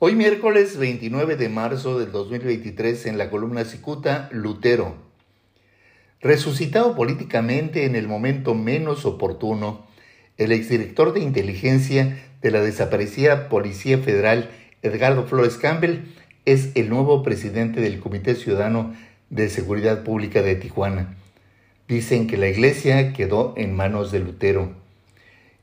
Hoy miércoles 29 de marzo del 2023 en la columna Cicuta, Lutero. Resucitado políticamente en el momento menos oportuno, el exdirector de inteligencia de la desaparecida Policía Federal, Edgardo Flores Campbell, es el nuevo presidente del Comité Ciudadano de Seguridad Pública de Tijuana. Dicen que la iglesia quedó en manos de Lutero.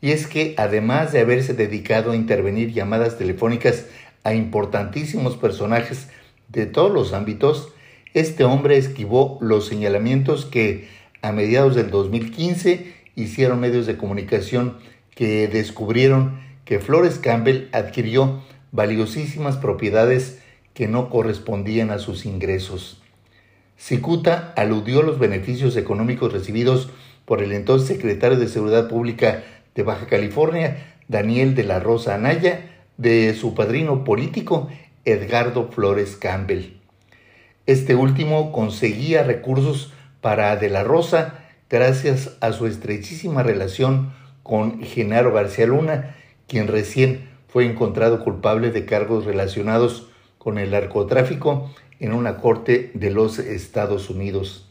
Y es que además de haberse dedicado a intervenir llamadas telefónicas a importantísimos personajes de todos los ámbitos, este hombre esquivó los señalamientos que a mediados del 2015 hicieron medios de comunicación que descubrieron que Flores Campbell adquirió valiosísimas propiedades que no correspondían a sus ingresos. Cicuta aludió los beneficios económicos recibidos por el entonces secretario de Seguridad Pública de Baja California, Daniel de la Rosa Anaya, de su padrino político Edgardo Flores Campbell. Este último conseguía recursos para De la Rosa gracias a su estrechísima relación con Genaro García Luna, quien recién fue encontrado culpable de cargos relacionados con el narcotráfico en una corte de los Estados Unidos.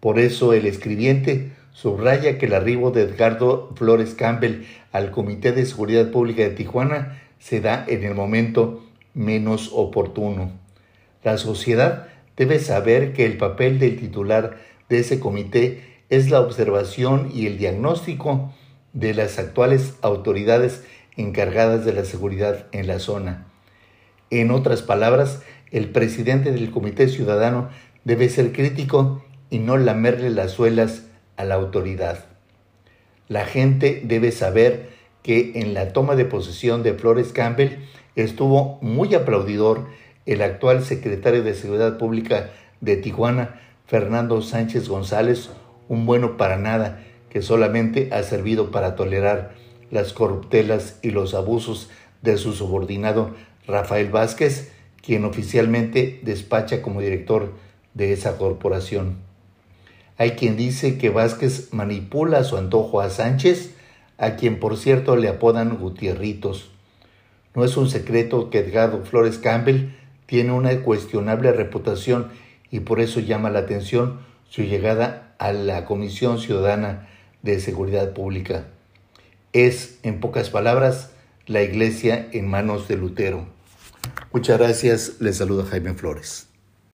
Por eso el escribiente subraya que el arribo de Edgardo Flores Campbell al Comité de Seguridad Pública de Tijuana se da en el momento menos oportuno. La sociedad debe saber que el papel del titular de ese comité es la observación y el diagnóstico de las actuales autoridades encargadas de la seguridad en la zona. En otras palabras, el presidente del Comité Ciudadano debe ser crítico y no lamerle las suelas a la autoridad. La gente debe saber que en la toma de posesión de Flores Campbell estuvo muy aplaudidor el actual secretario de Seguridad Pública de Tijuana, Fernando Sánchez González, un bueno para nada que solamente ha servido para tolerar las corruptelas y los abusos de su subordinado Rafael Vázquez, quien oficialmente despacha como director de esa corporación. Hay quien dice que Vázquez manipula a su antojo a Sánchez, a quien por cierto le apodan Gutierritos. No es un secreto que Edgardo Flores Campbell tiene una cuestionable reputación y por eso llama la atención su llegada a la Comisión Ciudadana de Seguridad Pública. Es, en pocas palabras, la iglesia en manos de Lutero. Muchas gracias, les saluda Jaime Flores.